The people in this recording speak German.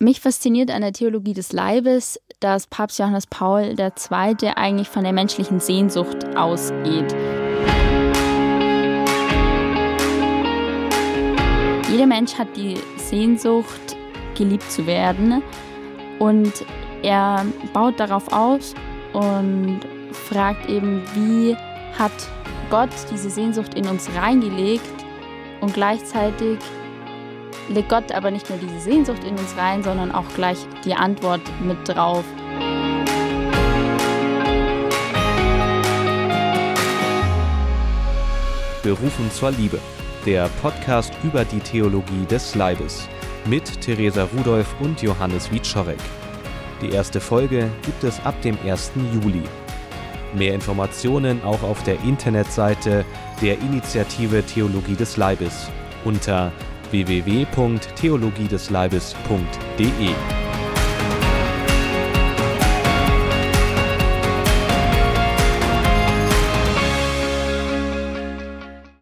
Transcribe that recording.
Mich fasziniert an der Theologie des Leibes, dass Papst Johannes Paul II. eigentlich von der menschlichen Sehnsucht ausgeht. Jeder Mensch hat die Sehnsucht, geliebt zu werden und er baut darauf aus und fragt eben, wie hat Gott diese Sehnsucht in uns reingelegt und gleichzeitig legt Gott aber nicht nur diese Sehnsucht in uns rein, sondern auch gleich die Antwort mit drauf. Berufen zur Liebe, der Podcast über die Theologie des Leibes mit Theresa Rudolph und Johannes Wieczorek. Die erste Folge gibt es ab dem 1. Juli. Mehr Informationen auch auf der Internetseite der Initiative Theologie des Leibes unter www.theologiedesleibes.de.